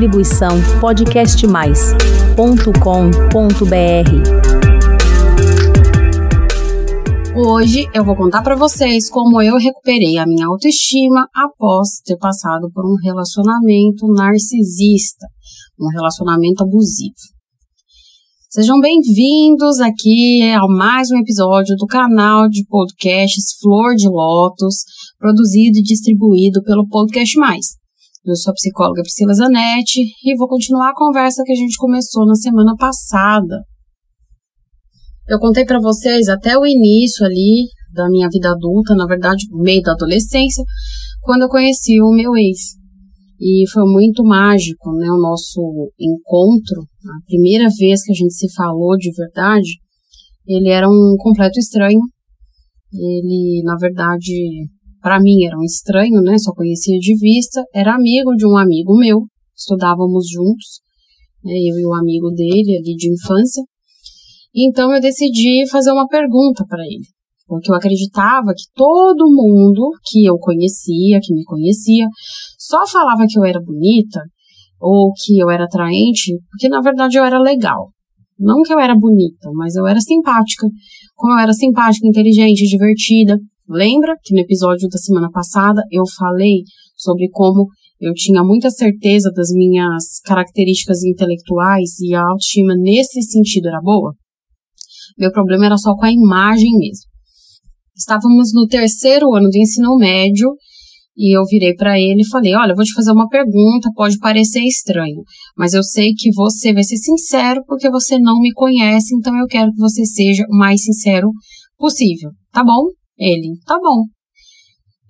Distribuição podcastmais.com.br. Hoje eu vou contar para vocês como eu recuperei a minha autoestima após ter passado por um relacionamento narcisista, um relacionamento abusivo. Sejam bem-vindos aqui a mais um episódio do canal de podcasts Flor de Lótus, produzido e distribuído pelo Podcast Mais. Eu sou a psicóloga Priscila Zanetti e vou continuar a conversa que a gente começou na semana passada. Eu contei para vocês até o início ali da minha vida adulta, na verdade, meio da adolescência, quando eu conheci o meu ex. E foi muito mágico, né, o nosso encontro. A primeira vez que a gente se falou de verdade, ele era um completo estranho. Ele, na verdade, para mim era um estranho, né, só conhecia de vista. Era amigo de um amigo meu, estudávamos juntos, né, eu e o amigo dele ali de infância. Então eu decidi fazer uma pergunta para ele porque eu acreditava que todo mundo que eu conhecia, que me conhecia, só falava que eu era bonita ou que eu era atraente, porque na verdade eu era legal. Não que eu era bonita, mas eu era simpática. Como eu era simpática, inteligente, divertida. Lembra que no episódio da semana passada eu falei sobre como eu tinha muita certeza das minhas características intelectuais e a autoestima nesse sentido era boa? Meu problema era só com a imagem mesmo. Estávamos no terceiro ano do ensino médio e eu virei para ele e falei: Olha, vou te fazer uma pergunta, pode parecer estranho, mas eu sei que você vai ser sincero porque você não me conhece, então eu quero que você seja o mais sincero possível. Tá bom? Ele: Tá bom.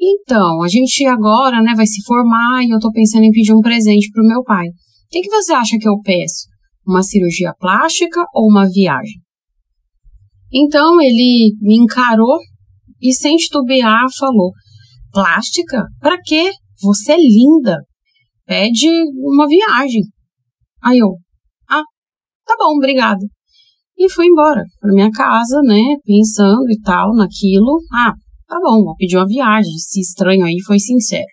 Então, a gente agora né, vai se formar e eu tô pensando em pedir um presente pro meu pai. O que, que você acha que eu peço? Uma cirurgia plástica ou uma viagem? Então ele me encarou e sem titubear falou: Plástica? Para quê? Você é linda. Pede uma viagem. Aí eu: Ah, tá bom, obrigada. E fui embora para minha casa, né, pensando e tal naquilo. Ah, tá bom, vou pedir uma viagem. Esse estranho aí foi sincero.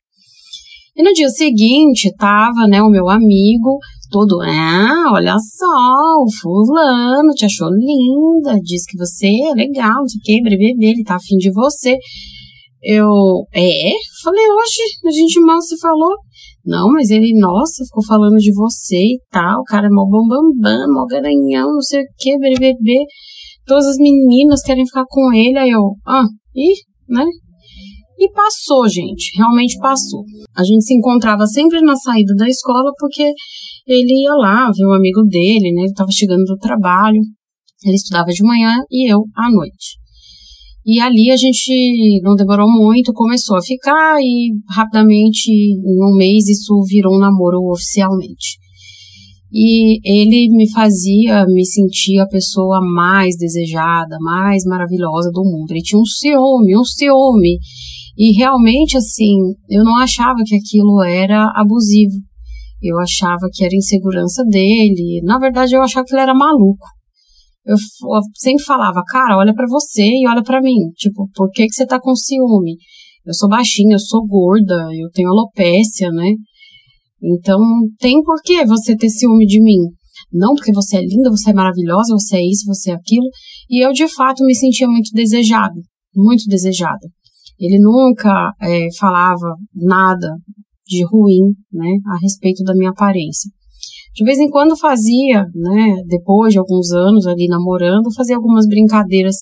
E no dia seguinte, tava, né, o meu amigo todo, ah, olha só, o fulano te achou linda, diz que você é legal, não sei o que, bebê, ele tá afim de você. Eu, é? Falei, hoje, a gente mal se falou. Não, mas ele, nossa, ficou falando de você e tal, o cara é mó bambambam, mó garanhão, não sei o que, bebê. Todas as meninas querem ficar com ele, aí eu, ah, e, né? E passou, gente, realmente passou. A gente se encontrava sempre na saída da escola porque ele ia lá ver o amigo dele, né? Ele estava chegando do trabalho, ele estudava de manhã e eu à noite. E ali a gente não demorou muito, começou a ficar e rapidamente, em um mês, isso virou um namoro oficialmente. E ele me fazia me sentir a pessoa mais desejada, mais maravilhosa do mundo. Ele tinha um ciúme, um ciúme. E realmente, assim, eu não achava que aquilo era abusivo. Eu achava que era insegurança dele. Na verdade, eu achava que ele era maluco. Eu, eu sempre falava, cara, olha para você e olha para mim. Tipo, por que, que você tá com ciúme? Eu sou baixinha, eu sou gorda, eu tenho alopécia, né? Então, tem por que você ter ciúme de mim. Não porque você é linda, você é maravilhosa, você é isso, você é aquilo. E eu, de fato, me sentia muito desejada. Muito desejada. Ele nunca é, falava nada de ruim, né, a respeito da minha aparência. De vez em quando fazia, né, depois de alguns anos ali namorando, fazia algumas brincadeiras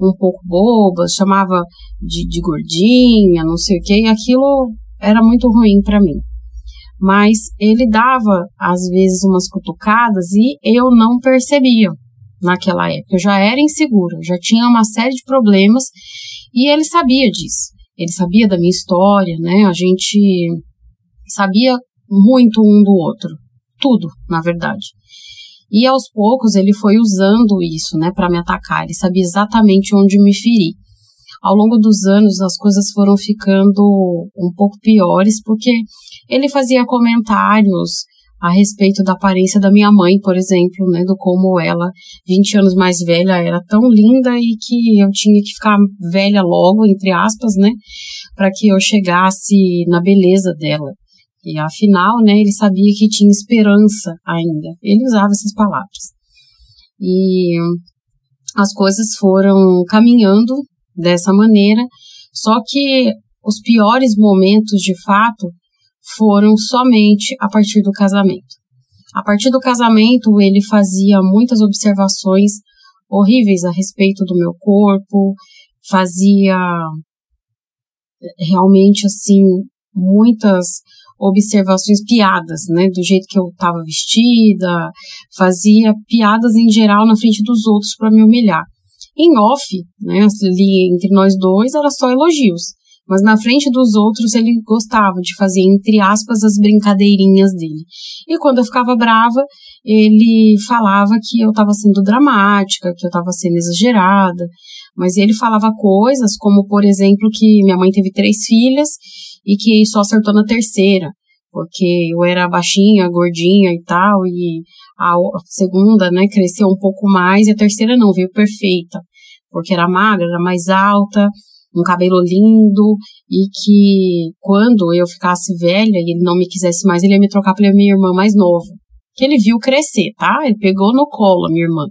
um pouco bobas, chamava de, de gordinha, não sei o que, e aquilo era muito ruim para mim. Mas ele dava, às vezes, umas cutucadas e eu não percebia naquela época. Eu já era insegura, já tinha uma série de problemas e ele sabia disso. Ele sabia da minha história, né? A gente sabia muito um do outro. Tudo, na verdade. E aos poucos ele foi usando isso, né, para me atacar. Ele sabia exatamente onde me ferir. Ao longo dos anos as coisas foram ficando um pouco piores porque ele fazia comentários a respeito da aparência da minha mãe, por exemplo, né, do como ela, 20 anos mais velha, era tão linda e que eu tinha que ficar velha logo, entre aspas, né, para que eu chegasse na beleza dela. E afinal, né, ele sabia que tinha esperança ainda. Ele usava essas palavras. E as coisas foram caminhando dessa maneira, só que os piores momentos, de fato, foram somente a partir do casamento. A partir do casamento, ele fazia muitas observações horríveis a respeito do meu corpo, fazia realmente assim muitas observações, piadas, né, do jeito que eu estava vestida, fazia piadas em geral na frente dos outros para me humilhar. Em off, né, ali entre nós dois, era só elogios. Mas na frente dos outros ele gostava de fazer, entre aspas, as brincadeirinhas dele. E quando eu ficava brava, ele falava que eu estava sendo dramática, que eu estava sendo exagerada. Mas ele falava coisas como, por exemplo, que minha mãe teve três filhas e que só acertou na terceira, porque eu era baixinha, gordinha e tal, e a segunda, né, cresceu um pouco mais e a terceira não, veio perfeita, porque era magra, era mais alta, um cabelo lindo e que quando eu ficasse velha e ele não me quisesse mais, ele ia me trocar pela minha irmã mais nova. Que ele viu crescer, tá? Ele pegou no colo a minha irmã.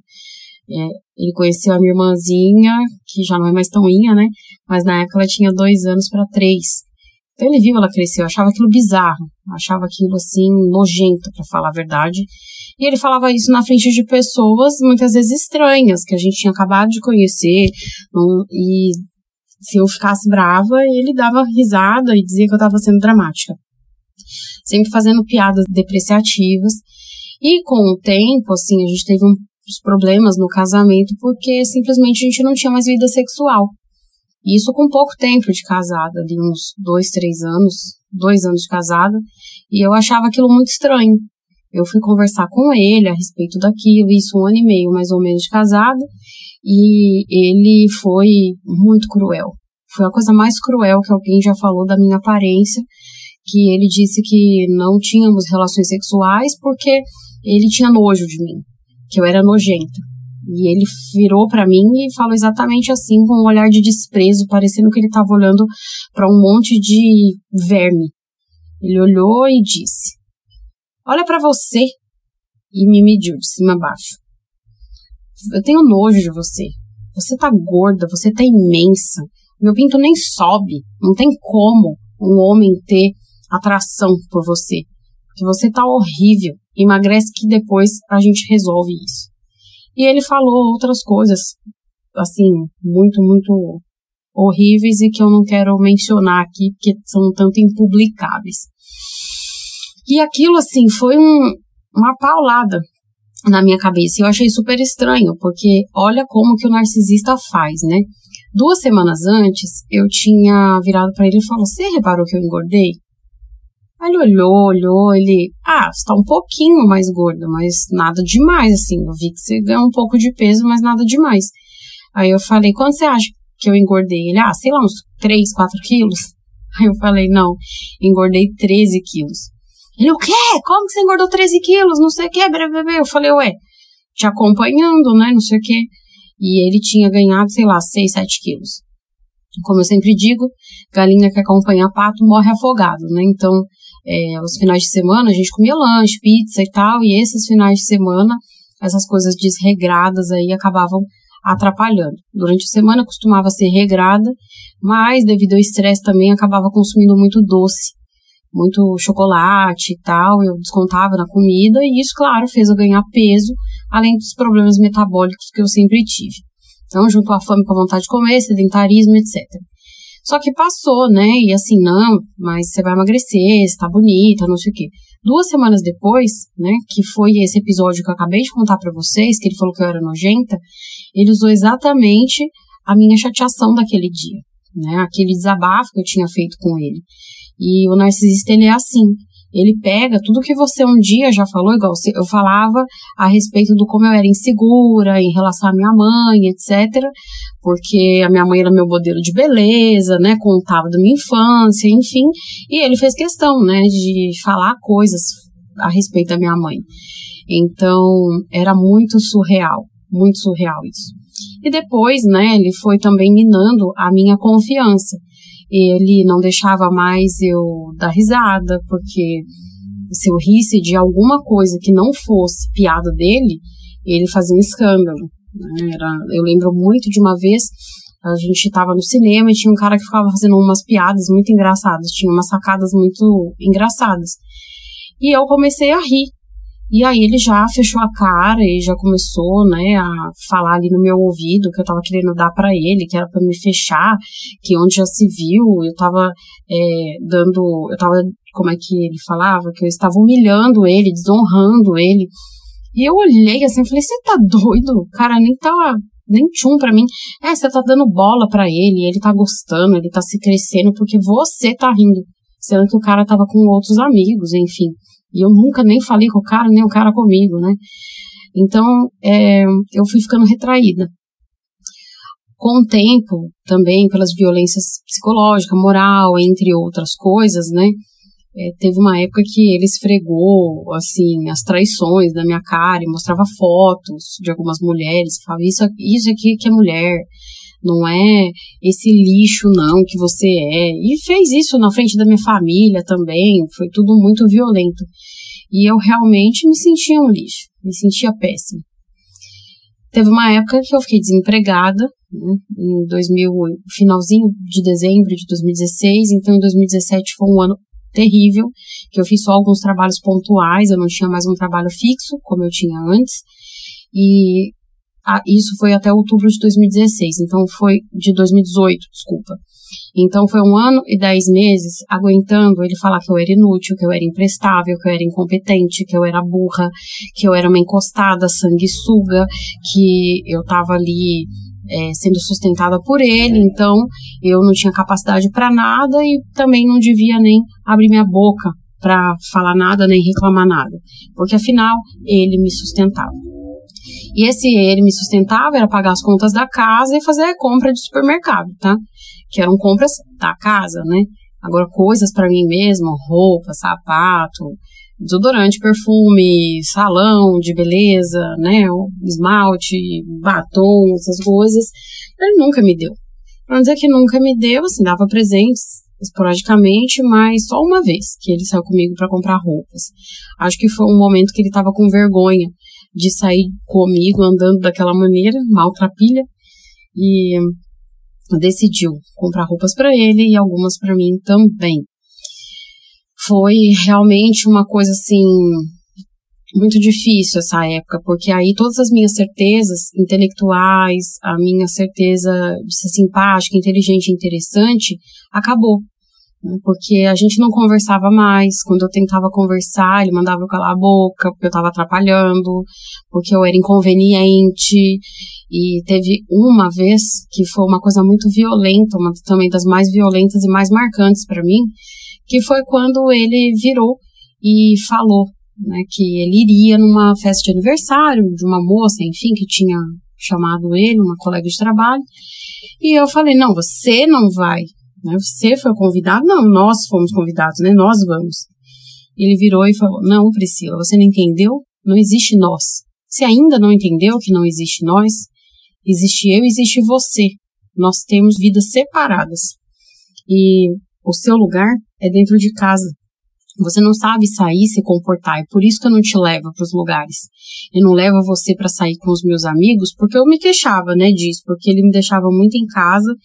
É, ele conheceu a minha irmãzinha, que já não é mais tão inha, né? Mas na época ela tinha dois anos para três. Então ele viu ela crescer, eu achava aquilo bizarro, achava aquilo assim nojento, para falar a verdade. E ele falava isso na frente de pessoas muitas vezes estranhas, que a gente tinha acabado de conhecer, e se eu ficasse brava, ele dava risada e dizia que eu estava sendo dramática. Sempre fazendo piadas depreciativas. E com o tempo, assim, a gente teve uns problemas no casamento porque simplesmente a gente não tinha mais vida sexual. Isso com pouco tempo de casada, de uns dois, três anos, dois anos de casada, e eu achava aquilo muito estranho. Eu fui conversar com ele a respeito daquilo, isso um ano e meio mais ou menos de casada, e ele foi muito cruel. Foi a coisa mais cruel que alguém já falou da minha aparência, que ele disse que não tínhamos relações sexuais porque ele tinha nojo de mim, que eu era nojenta. E ele virou para mim e falou exatamente assim, com um olhar de desprezo, parecendo que ele estava olhando para um monte de verme. Ele olhou e disse: Olha para você. E me mediu de cima a baixo. Eu tenho nojo de você. Você tá gorda, você tá imensa. Meu pinto nem sobe. Não tem como um homem ter atração por você. Porque você tá horrível. Emagrece que depois a gente resolve isso. E ele falou outras coisas, assim, muito, muito horríveis e que eu não quero mencionar aqui, porque são tanto impublicáveis. E aquilo, assim, foi um, uma paulada na minha cabeça. Eu achei super estranho, porque olha como que o narcisista faz, né? Duas semanas antes, eu tinha virado para ele e falou: Você reparou que eu engordei? Aí ele olhou, olhou, ele. Ah, você tá um pouquinho mais gorda, mas nada demais, assim. Eu vi que você ganhou um pouco de peso, mas nada demais. Aí eu falei: Quanto você acha que eu engordei? Ele, ah, sei lá, uns 3, 4 quilos. Aí eu falei: Não, engordei 13 quilos. Ele, o quê? Como que você engordou 13 quilos? Não sei o quê, bebê. Eu falei, ué, te acompanhando, né? Não sei o quê. E ele tinha ganhado, sei lá, 6, 7 quilos. Como eu sempre digo, galinha que acompanha pato morre afogado, né? Então, é, os finais de semana a gente comia lanche, pizza e tal, e esses finais de semana, essas coisas desregradas aí acabavam atrapalhando. Durante a semana costumava ser regrada, mas devido ao estresse também acabava consumindo muito doce muito chocolate e tal, eu descontava na comida, e isso, claro, fez eu ganhar peso, além dos problemas metabólicos que eu sempre tive. Então, junto à fome com a vontade de comer, sedentarismo, etc. Só que passou, né? E assim, não, mas você vai emagrecer, você tá bonita, não sei o quê. Duas semanas depois, né, que foi esse episódio que eu acabei de contar para vocês, que ele falou que eu era nojenta, ele usou exatamente a minha chateação daquele dia, né? Aquele desabafo que eu tinha feito com ele. E o narcisista, ele é assim. Ele pega tudo que você um dia já falou, igual eu falava a respeito do como eu era insegura em relação à minha mãe, etc. Porque a minha mãe era meu modelo de beleza, né? Contava da minha infância, enfim. E ele fez questão, né, de falar coisas a respeito da minha mãe. Então, era muito surreal, muito surreal isso. E depois, né, ele foi também minando a minha confiança. ele não deixava mais eu dar risada, porque se eu risse de alguma coisa que não fosse piada dele, ele fazia um escândalo. Né? Era, eu lembro muito de uma vez, a gente estava no cinema e tinha um cara que ficava fazendo umas piadas muito engraçadas, tinha umas sacadas muito engraçadas. E eu comecei a rir. E aí ele já fechou a cara e já começou, né, a falar ali no meu ouvido que eu tava querendo dar para ele, que era para me fechar, que onde já se viu, eu tava é, dando, eu tava, como é que ele falava, que eu estava humilhando ele, desonrando ele. E eu olhei assim, falei, você tá doido? O cara nem tá nem tchum pra mim. É, você tá dando bola para ele, ele tá gostando, ele tá se crescendo porque você tá rindo. Sendo que o cara tava com outros amigos, enfim. E eu nunca nem falei com o cara, nem o cara comigo, né? Então, é, eu fui ficando retraída. Com o tempo, também pelas violências psicológicas, moral, entre outras coisas, né? É, teve uma época que ele esfregou, assim, as traições na minha cara e mostrava fotos de algumas mulheres, falava, isso, isso aqui que é mulher, não é esse lixo não que você é. E fez isso na frente da minha família também, foi tudo muito violento. E eu realmente me sentia um lixo, me sentia péssima. Teve uma época que eu fiquei desempregada, né, em 2000, finalzinho de dezembro de 2016, então em 2017 foi um ano terrível, que eu fiz só alguns trabalhos pontuais, eu não tinha mais um trabalho fixo, como eu tinha antes, e ah, isso foi até outubro de 2016, então foi de 2018, desculpa. Então foi um ano e dez meses aguentando ele falar que eu era inútil, que eu era imprestável, que eu era incompetente, que eu era burra, que eu era uma encostada, sanguessuga, que eu tava ali é, sendo sustentada por ele, então eu não tinha capacidade para nada e também não devia nem abrir minha boca para falar nada nem reclamar nada, porque afinal ele me sustentava. E esse ele me sustentava era pagar as contas da casa e fazer a compra de supermercado, tá? Que eram compras da casa, né? Agora, coisas para mim mesma, roupa, sapato, desodorante, perfume, salão de beleza, né? Esmalte, batom, essas coisas. Ele nunca me deu. Pra não dizer que nunca me deu, assim, dava presentes esporadicamente, mas só uma vez que ele saiu comigo para comprar roupas. Acho que foi um momento que ele estava com vergonha de sair comigo andando daquela maneira, maltrapilha, e decidiu comprar roupas para ele e algumas para mim também. Foi realmente uma coisa assim muito difícil essa época, porque aí todas as minhas certezas intelectuais, a minha certeza de ser simpática, inteligente interessante acabou. Porque a gente não conversava mais. Quando eu tentava conversar, ele mandava eu calar a boca, porque eu estava atrapalhando, porque eu era inconveniente. E teve uma vez que foi uma coisa muito violenta, uma também das mais violentas e mais marcantes para mim, que foi quando ele virou e falou né, que ele iria numa festa de aniversário de uma moça, enfim, que tinha chamado ele, uma colega de trabalho. E eu falei: não, você não vai. Você foi convidado? Não, nós fomos convidados, né? Nós vamos. Ele virou e falou: Não, Priscila, você não entendeu? Não existe nós. Você ainda não entendeu que não existe nós? Existe eu e existe você. Nós temos vidas separadas. E o seu lugar é dentro de casa. Você não sabe sair, se comportar, é por isso que eu não te levo para os lugares. Eu não levo você para sair com os meus amigos, porque eu me queixava, né, disso, porque ele me deixava muito em casa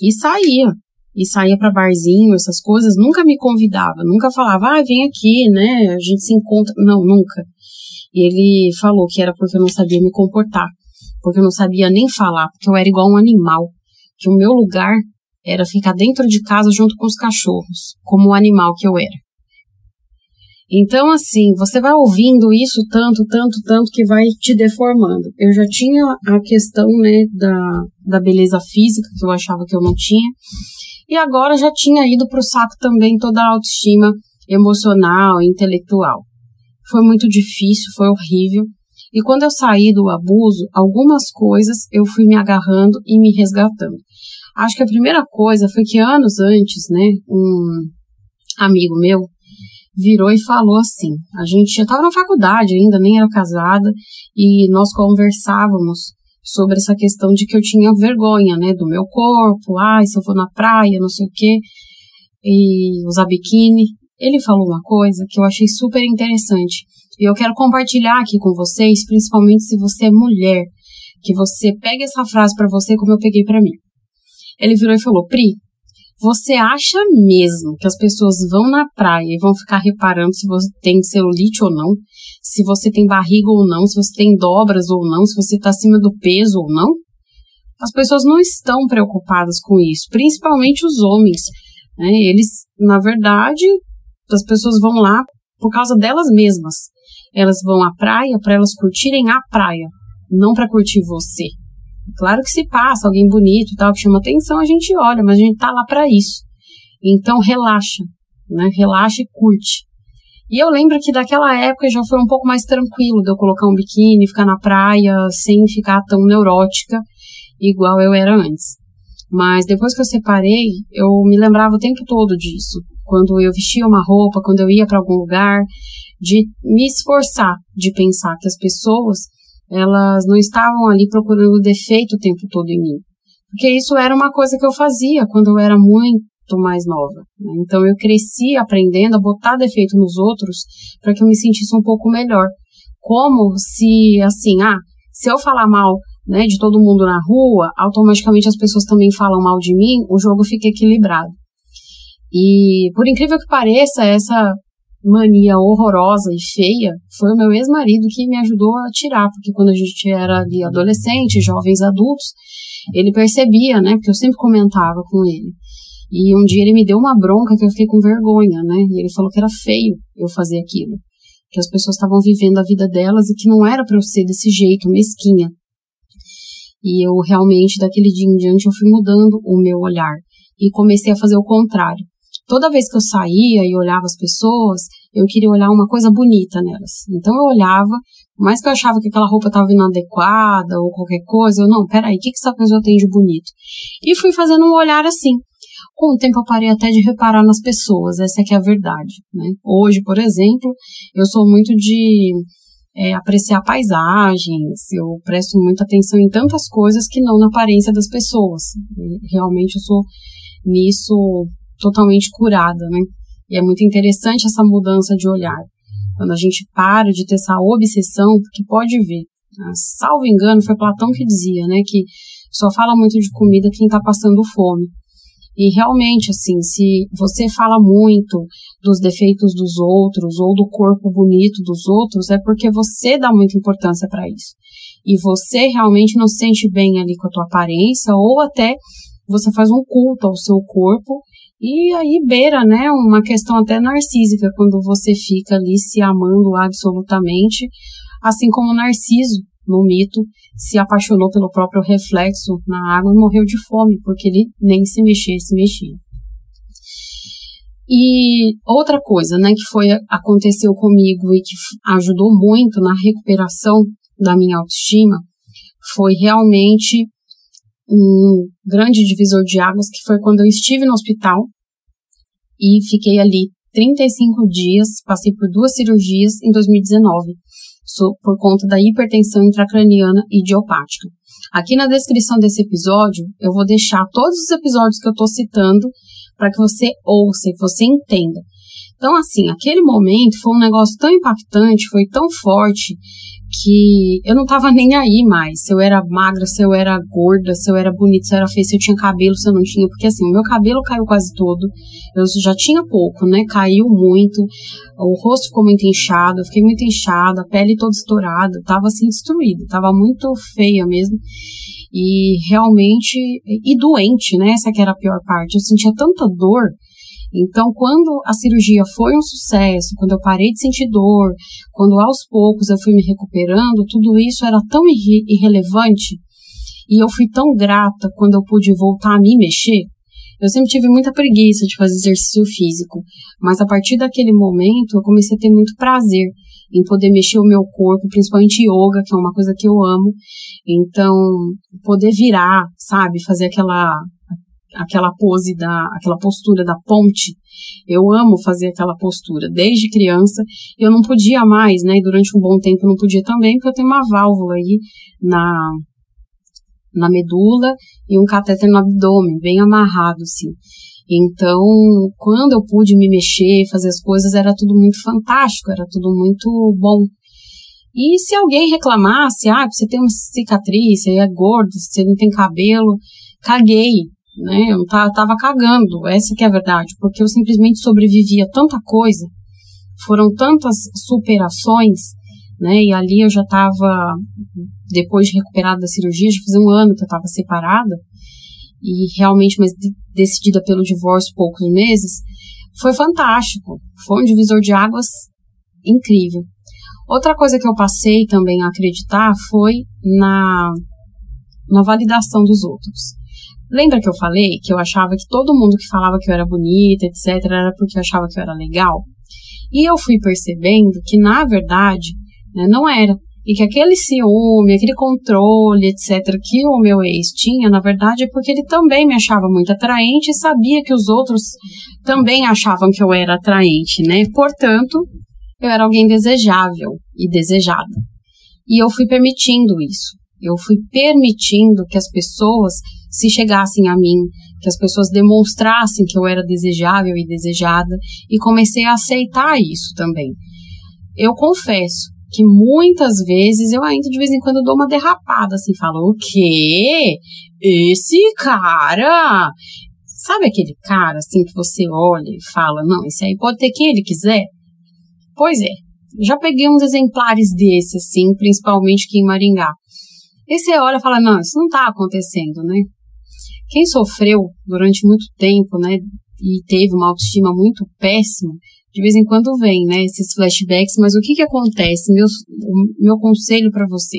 e saía e saía para barzinho, essas coisas, nunca me convidava, nunca falava, ah, vem aqui, né, a gente se encontra. Não, nunca. E ele falou que era porque eu não sabia me comportar, porque eu não sabia nem falar, porque eu era igual um animal, que o meu lugar era ficar dentro de casa junto com os cachorros, como o animal que eu era. Então, assim, você vai ouvindo isso tanto, tanto, tanto que vai te deformando. Eu já tinha a questão, né, da, da beleza física, que eu achava que eu não tinha, e agora já tinha ido para o saco também toda a autoestima emocional e intelectual. Foi muito difícil, foi horrível. E quando eu saí do abuso, algumas coisas eu fui me agarrando e me resgatando. Acho que a primeira coisa foi que anos antes, né, um amigo meu virou e falou assim: a gente já estava na faculdade ainda, nem era casada, e nós conversávamos sobre essa questão de que eu tinha vergonha, né, do meu corpo, ai, se eu vou na praia, não sei o quê, e usar biquíni. Ele falou uma coisa que eu achei super interessante e eu quero compartilhar aqui com vocês, principalmente se você é mulher, que você pega essa frase para você como eu peguei para mim. Ele virou e falou: Pri, você acha mesmo que as pessoas vão na praia e vão ficar reparando se você tem celulite ou não? Se você tem barriga ou não? Se você tem dobras ou não? Se você está acima do peso ou não? As pessoas não estão preocupadas com isso, principalmente os homens. Né? Eles, na verdade, as pessoas vão lá por causa delas mesmas. Elas vão à praia para elas curtirem a praia, não para curtir você. Claro que se passa alguém bonito e tal, que chama atenção, a gente olha, mas a gente tá lá para isso. Então relaxa, né? Relaxa e curte. E eu lembro que daquela época já foi um pouco mais tranquilo de eu colocar um biquíni, ficar na praia, sem ficar tão neurótica, igual eu era antes. Mas depois que eu separei, eu me lembrava o tempo todo disso. Quando eu vestia uma roupa, quando eu ia para algum lugar, de me esforçar de pensar que as pessoas elas não estavam ali procurando defeito o tempo todo em mim. Porque isso era uma coisa que eu fazia quando eu era muito mais nova. Né? Então eu cresci aprendendo a botar defeito nos outros para que eu me sentisse um pouco melhor. Como se, assim, ah, se eu falar mal né, de todo mundo na rua, automaticamente as pessoas também falam mal de mim, o jogo fica equilibrado. E por incrível que pareça, essa mania horrorosa e feia foi o meu ex-marido que me ajudou a tirar, porque quando a gente era adolescente, jovens adultos, ele percebia, né? Porque eu sempre comentava com ele. E um dia ele me deu uma bronca que eu fiquei com vergonha, né? E ele falou que era feio eu fazer aquilo. Que as pessoas estavam vivendo a vida delas e que não era para eu ser desse jeito, mesquinha. E eu realmente, daquele dia em diante, eu fui mudando o meu olhar. E comecei a fazer o contrário toda vez que eu saía e olhava as pessoas, eu queria olhar uma coisa bonita nelas. Então eu olhava, mais que eu achava que aquela roupa estava inadequada ou qualquer coisa, eu, não, peraí, o que, que essa pessoa tem de bonito? E fui fazendo um olhar assim. Com o tempo eu parei até de reparar nas pessoas, essa é que é a verdade, né? Hoje, por exemplo, eu sou muito de é, apreciar paisagens, eu presto muita atenção em tantas coisas que não na aparência das pessoas. Realmente eu sou nisso totalmente curada, né? E é muito interessante essa mudança de olhar. Quando a gente para de ter essa obsessão, porque pode ver, né? salvo engano, foi Platão que dizia, né, que só fala muito de comida quem está passando fome. E realmente, assim, se você fala muito dos defeitos dos outros ou do corpo bonito dos outros, é porque você dá muita importância para isso. E você realmente não se sente bem ali com a tua aparência, ou até você faz um culto ao seu corpo e aí beira, né, uma questão até narcísica, quando você fica ali se amando absolutamente, assim como Narciso, no mito, se apaixonou pelo próprio reflexo na água e morreu de fome, porque ele nem se mexia, se mexia. E outra coisa, né, que foi aconteceu comigo e que ajudou muito na recuperação da minha autoestima, foi realmente um grande divisor de águas, que foi quando eu estive no hospital e fiquei ali 35 dias, passei por duas cirurgias em 2019, por conta da hipertensão intracraniana idiopática. Aqui na descrição desse episódio, eu vou deixar todos os episódios que eu estou citando para que você ouça, que você entenda. Então, assim, aquele momento foi um negócio tão impactante, foi tão forte, que eu não tava nem aí mais. Se eu era magra, se eu era gorda, se eu era bonita, se eu era feia, se eu tinha cabelo, se eu não tinha. Porque assim, o meu cabelo caiu quase todo. Eu já tinha pouco, né? Caiu muito. O rosto ficou muito inchado, eu fiquei muito inchada, a pele toda estourada. Tava assim, destruída. Tava muito feia mesmo. E realmente. E doente, né? Essa que era a pior parte. Eu sentia tanta dor então, quando a cirurgia foi um sucesso, quando eu parei de sentir dor, quando aos poucos eu fui me recuperando, tudo isso era tão irre irrelevante e eu fui tão grata quando eu pude voltar a me mexer. Eu sempre tive muita preguiça de fazer exercício físico, mas a partir daquele momento eu comecei a ter muito prazer em poder mexer o meu corpo, principalmente yoga, que é uma coisa que eu amo. Então, poder virar, sabe, fazer aquela aquela pose da, aquela postura da ponte. Eu amo fazer aquela postura desde criança. Eu não podia mais, né? E durante um bom tempo eu não podia também, porque eu tenho uma válvula aí na na medula e um catéter no abdômen, bem amarrado, assim. Então, quando eu pude me mexer, fazer as coisas, era tudo muito fantástico, era tudo muito bom. E se alguém reclamasse, ah, você tem uma cicatriz, você é gordo, você não tem cabelo, caguei, né? Eu tava cagando, essa que é a verdade, porque eu simplesmente sobrevivi a tanta coisa, foram tantas superações, né? E ali eu já estava, depois de recuperada da cirurgia, já fazia um ano que eu estava separada, e realmente, mas decidida pelo divórcio poucos meses, foi fantástico. Foi um divisor de águas incrível. Outra coisa que eu passei também a acreditar foi na, na validação dos outros. Lembra que eu falei que eu achava que todo mundo que falava que eu era bonita, etc., era porque achava que eu era legal? E eu fui percebendo que, na verdade, né, não era e que aquele ciúme, aquele controle, etc., que o meu ex tinha, na verdade, é porque ele também me achava muito atraente e sabia que os outros também achavam que eu era atraente, né? Portanto, eu era alguém desejável e desejada. E eu fui permitindo isso. Eu fui permitindo que as pessoas se chegassem a mim, que as pessoas demonstrassem que eu era desejável e desejada, e comecei a aceitar isso também. Eu confesso, que muitas vezes eu ainda de vez em quando dou uma derrapada, assim, falo, o quê? Esse cara? Sabe aquele cara, assim, que você olha e fala, não, esse aí pode ter quem ele quiser? Pois é, já peguei uns exemplares desse, assim, principalmente aqui em Maringá. E você olha e fala, não, isso não tá acontecendo, né? Quem sofreu durante muito tempo, né, e teve uma autoestima muito péssima, de vez em quando vem, né, esses flashbacks, mas o que que acontece? Meu, meu conselho para você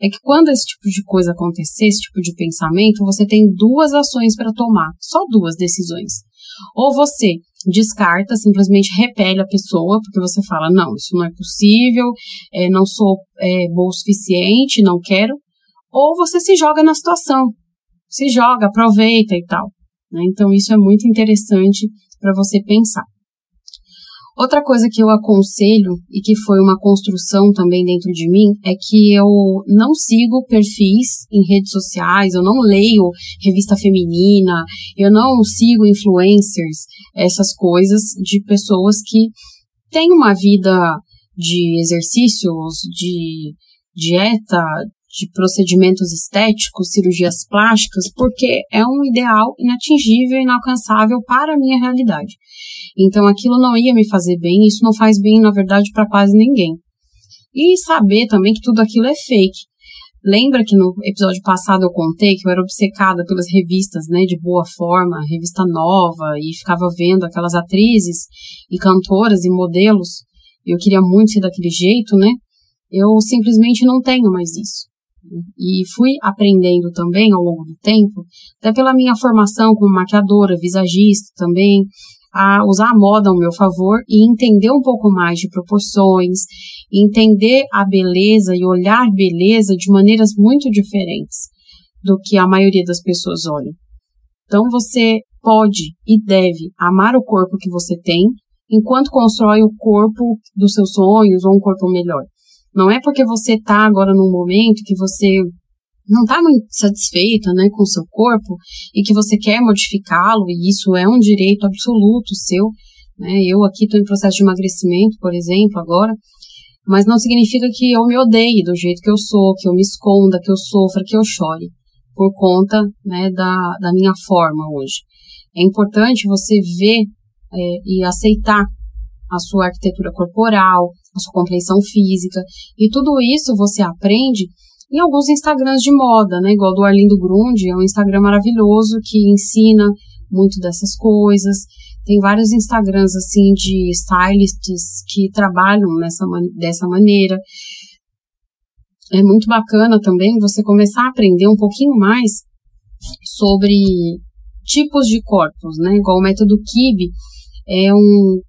é que quando esse tipo de coisa acontecer, esse tipo de pensamento, você tem duas ações para tomar, só duas decisões. Ou você descarta, simplesmente repele a pessoa, porque você fala, não, isso não é possível, é, não sou é, boa o suficiente, não quero. Ou você se joga na situação, se joga, aproveita e tal. Né? Então, isso é muito interessante para você pensar. Outra coisa que eu aconselho e que foi uma construção também dentro de mim é que eu não sigo perfis em redes sociais, eu não leio revista feminina, eu não sigo influencers, essas coisas de pessoas que têm uma vida de exercícios, de dieta, de procedimentos estéticos, cirurgias plásticas, porque é um ideal inatingível inalcançável para a minha realidade. Então aquilo não ia me fazer bem, isso não faz bem, na verdade, para quase ninguém. E saber também que tudo aquilo é fake. Lembra que no episódio passado eu contei que eu era obcecada pelas revistas, né, de boa forma, revista nova, e ficava vendo aquelas atrizes e cantoras e modelos, e eu queria muito ser daquele jeito, né? Eu simplesmente não tenho mais isso. E fui aprendendo também ao longo do tempo, até pela minha formação como maquiadora, visagista também, a usar a moda ao meu favor e entender um pouco mais de proporções, entender a beleza e olhar beleza de maneiras muito diferentes do que a maioria das pessoas olha. Então você pode e deve amar o corpo que você tem enquanto constrói o corpo dos seus sonhos ou um corpo melhor. Não é porque você está agora num momento que você não está muito satisfeita né, com o seu corpo e que você quer modificá-lo, e isso é um direito absoluto seu. Né? Eu aqui estou em processo de emagrecimento, por exemplo, agora, mas não significa que eu me odeie do jeito que eu sou, que eu me esconda, que eu sofra, que eu chore, por conta né, da, da minha forma hoje. É importante você ver é, e aceitar a sua arquitetura corporal, a sua compreensão física, e tudo isso você aprende em alguns Instagrams de moda, né? Igual do Arlindo Grund, é um Instagram maravilhoso que ensina muito dessas coisas. Tem vários Instagrams, assim, de stylists que trabalham nessa, dessa maneira. É muito bacana também você começar a aprender um pouquinho mais sobre tipos de corpos, né? Igual o método Kibe é um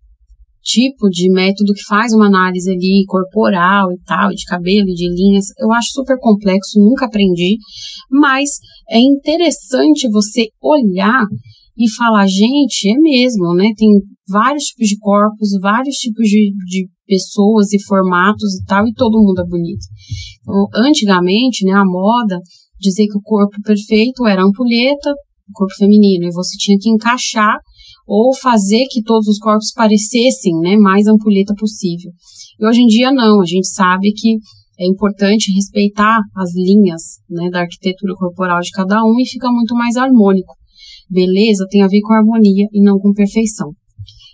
tipo de método que faz uma análise ali corporal e tal, de cabelo de linhas. Eu acho super complexo, nunca aprendi, mas é interessante você olhar e falar, gente, é mesmo, né? Tem vários tipos de corpos, vários tipos de, de pessoas e formatos e tal, e todo mundo é bonito. Então, antigamente, né, a moda dizer que o corpo perfeito era ampulheta, o corpo feminino, e você tinha que encaixar ou fazer que todos os corpos parecessem né, mais ampulheta possível. E hoje em dia não, a gente sabe que é importante respeitar as linhas né, da arquitetura corporal de cada um e fica muito mais harmônico. Beleza tem a ver com harmonia e não com perfeição.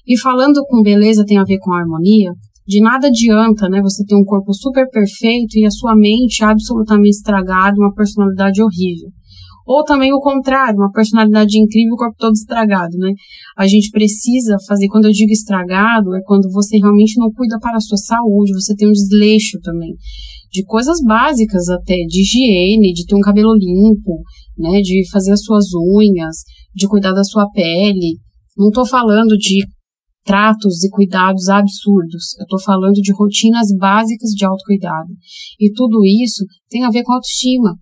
E falando com beleza tem a ver com harmonia, de nada adianta, né, você ter um corpo super perfeito e a sua mente absolutamente estragada, uma personalidade horrível. Ou também o contrário, uma personalidade incrível, o corpo todo estragado, né? A gente precisa fazer, quando eu digo estragado, é quando você realmente não cuida para a sua saúde, você tem um desleixo também. De coisas básicas até, de higiene, de ter um cabelo limpo, né? De fazer as suas unhas, de cuidar da sua pele. Não estou falando de tratos e cuidados absurdos. Eu estou falando de rotinas básicas de autocuidado. E tudo isso tem a ver com autoestima.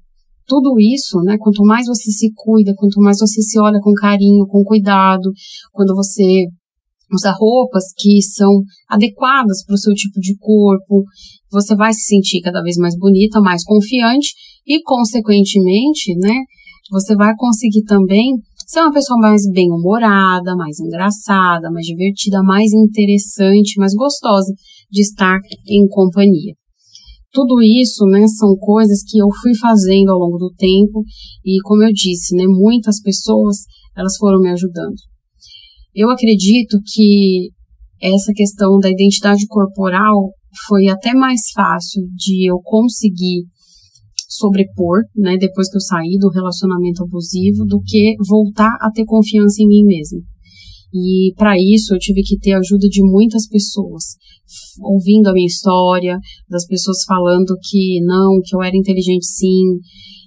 Tudo isso, né? Quanto mais você se cuida, quanto mais você se olha com carinho, com cuidado, quando você usa roupas que são adequadas para o seu tipo de corpo, você vai se sentir cada vez mais bonita, mais confiante e, consequentemente, né? Você vai conseguir também ser uma pessoa mais bem-humorada, mais engraçada, mais divertida, mais interessante, mais gostosa de estar em companhia. Tudo isso, né, são coisas que eu fui fazendo ao longo do tempo e, como eu disse, né, muitas pessoas, elas foram me ajudando. Eu acredito que essa questão da identidade corporal foi até mais fácil de eu conseguir sobrepor, né, depois que eu saí do relacionamento abusivo, do que voltar a ter confiança em mim mesma. E para isso eu tive que ter a ajuda de muitas pessoas, ouvindo a minha história, das pessoas falando que não, que eu era inteligente sim.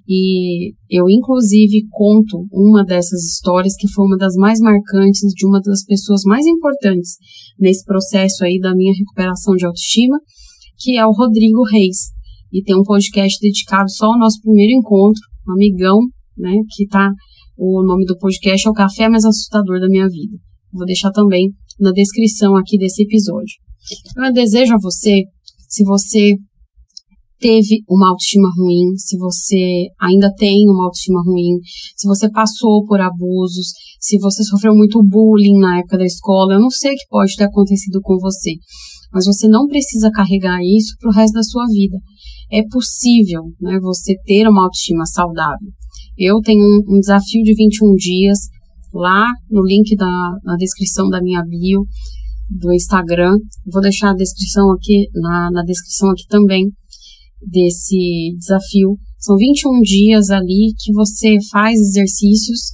E eu, inclusive, conto uma dessas histórias que foi uma das mais marcantes de uma das pessoas mais importantes nesse processo aí da minha recuperação de autoestima, que é o Rodrigo Reis e tem um podcast dedicado só ao nosso primeiro encontro, um amigão, né, que tá, o nome do podcast é o Café Mais Assustador da Minha Vida. Vou deixar também na descrição aqui desse episódio. Eu desejo a você, se você teve uma autoestima ruim, se você ainda tem uma autoestima ruim, se você passou por abusos, se você sofreu muito bullying na época da escola, eu não sei o que pode ter acontecido com você, mas você não precisa carregar isso para o resto da sua vida é possível né, você ter uma autoestima saudável. Eu tenho um, um desafio de 21 dias lá no link da, na descrição da minha bio do Instagram. Vou deixar a descrição aqui, na, na descrição aqui também desse desafio. São 21 dias ali que você faz exercícios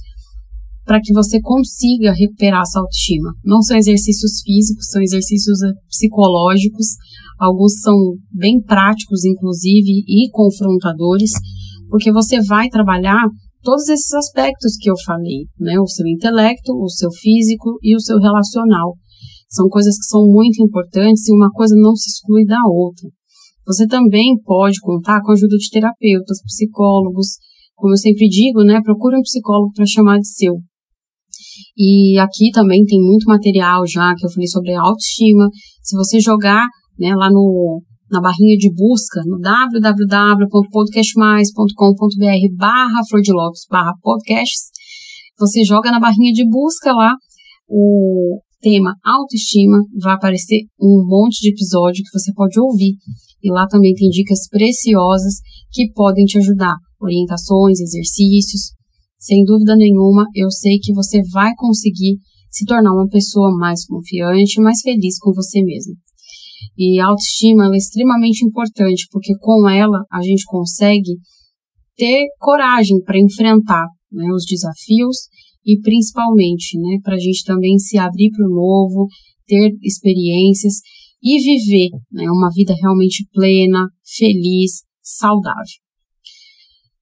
para que você consiga recuperar essa autoestima. Não são exercícios físicos, são exercícios eh, psicológicos Alguns são bem práticos, inclusive, e confrontadores, porque você vai trabalhar todos esses aspectos que eu falei, né? O seu intelecto, o seu físico e o seu relacional. São coisas que são muito importantes e uma coisa não se exclui da outra. Você também pode contar com a ajuda de terapeutas, psicólogos. Como eu sempre digo, né? Procure um psicólogo para chamar de seu. E aqui também tem muito material já que eu falei sobre autoestima. Se você jogar né, lá no, na barrinha de busca, no www.podcastmais.com.br barra Lopes barra podcasts, você joga na barrinha de busca lá o tema autoestima, vai aparecer um monte de episódio que você pode ouvir. E lá também tem dicas preciosas que podem te ajudar, orientações, exercícios. Sem dúvida nenhuma, eu sei que você vai conseguir se tornar uma pessoa mais confiante, mais feliz com você mesmo. E a autoestima é extremamente importante, porque com ela a gente consegue ter coragem para enfrentar né, os desafios e principalmente né, para a gente também se abrir para o novo, ter experiências e viver né, uma vida realmente plena, feliz, saudável.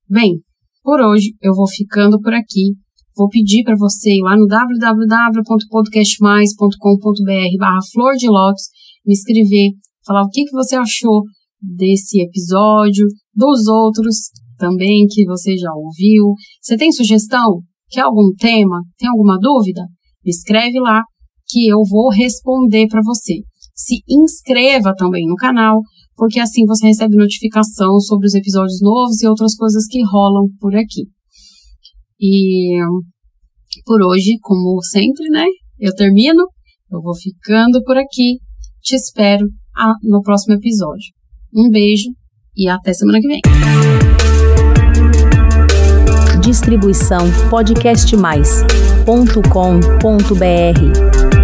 Bem, por hoje eu vou ficando por aqui. Vou pedir para você ir lá no www.podcastmais.com.br barra flor de lótus me escrever, falar o que, que você achou desse episódio, dos outros também que você já ouviu. Você tem sugestão? Quer algum tema? Tem alguma dúvida? Me escreve lá que eu vou responder para você. Se inscreva também no canal, porque assim você recebe notificação sobre os episódios novos e outras coisas que rolam por aqui. E por hoje, como sempre, né? Eu termino, eu vou ficando por aqui. Te espero ah, no próximo episódio. Um beijo e até semana que vem. Distribuição podcastmais.com.br